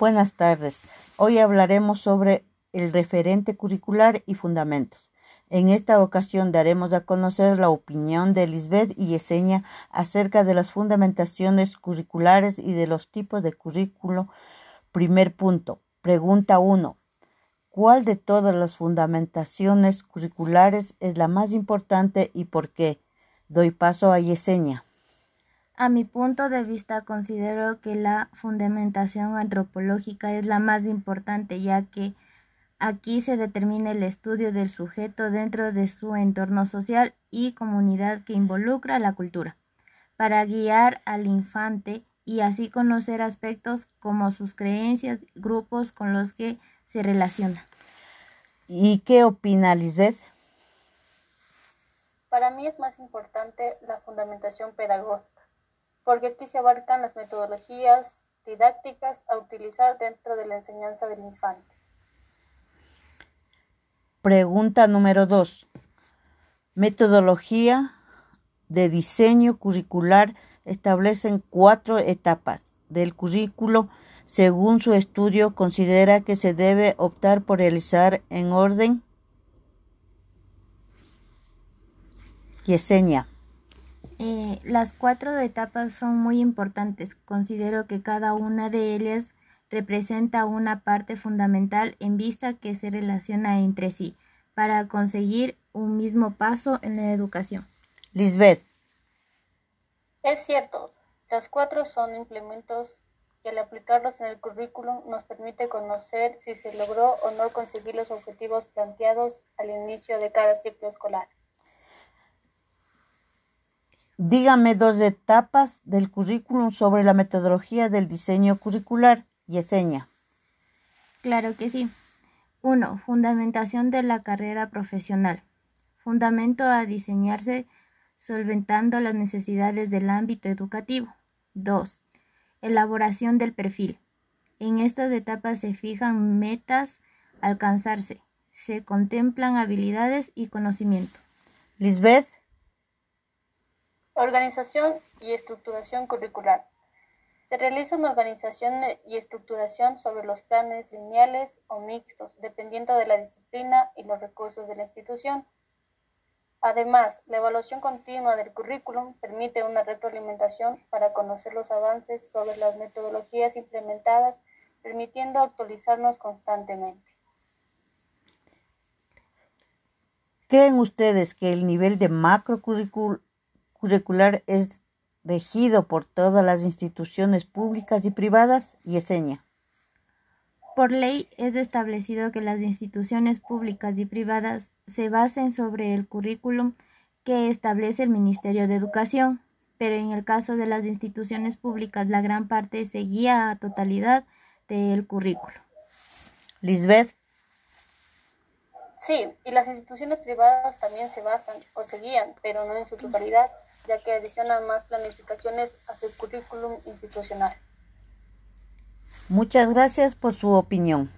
Buenas tardes. Hoy hablaremos sobre el referente curricular y fundamentos. En esta ocasión daremos a conocer la opinión de Lisbeth y Yesenia acerca de las fundamentaciones curriculares y de los tipos de currículo. Primer punto. Pregunta 1. ¿Cuál de todas las fundamentaciones curriculares es la más importante y por qué? Doy paso a Yesenia. A mi punto de vista considero que la fundamentación antropológica es la más importante ya que aquí se determina el estudio del sujeto dentro de su entorno social y comunidad que involucra la cultura, para guiar al infante y así conocer aspectos como sus creencias, grupos con los que se relaciona. ¿Y qué opina Lisbeth? Para mí es más importante la fundamentación pedagógica porque aquí se abarcan las metodologías didácticas a utilizar dentro de la enseñanza del infante. Pregunta número 2. Metodología de diseño curricular establecen cuatro etapas del currículo. Según su estudio, considera que se debe optar por realizar en orden. Yesenia. Eh, las cuatro etapas son muy importantes. Considero que cada una de ellas representa una parte fundamental en vista que se relaciona entre sí para conseguir un mismo paso en la educación. Lisbeth. Es cierto, las cuatro son implementos que al aplicarlos en el currículum nos permite conocer si se logró o no conseguir los objetivos planteados al inicio de cada ciclo escolar. Dígame dos etapas del currículum sobre la metodología del diseño curricular. Yesenia. Claro que sí. 1. Fundamentación de la carrera profesional. Fundamento a diseñarse solventando las necesidades del ámbito educativo. 2. Elaboración del perfil. En estas etapas se fijan metas a alcanzarse, se contemplan habilidades y conocimiento. Lisbeth. Organización y estructuración curricular. Se realiza una organización y estructuración sobre los planes lineales o mixtos, dependiendo de la disciplina y los recursos de la institución. Además, la evaluación continua del currículum permite una retroalimentación para conocer los avances sobre las metodologías implementadas, permitiendo actualizarnos constantemente. ¿Creen ustedes que el nivel de macrocurricular curricular es regido por todas las instituciones públicas y privadas y Yesenia. Por ley es establecido que las instituciones públicas y privadas se basen sobre el currículum que establece el Ministerio de Educación, pero en el caso de las instituciones públicas la gran parte seguía a totalidad del currículo. Lisbeth. Sí, y las instituciones privadas también se basan o seguían, pero no en su totalidad ya que adiciona más planificaciones a su currículum institucional. Muchas gracias por su opinión.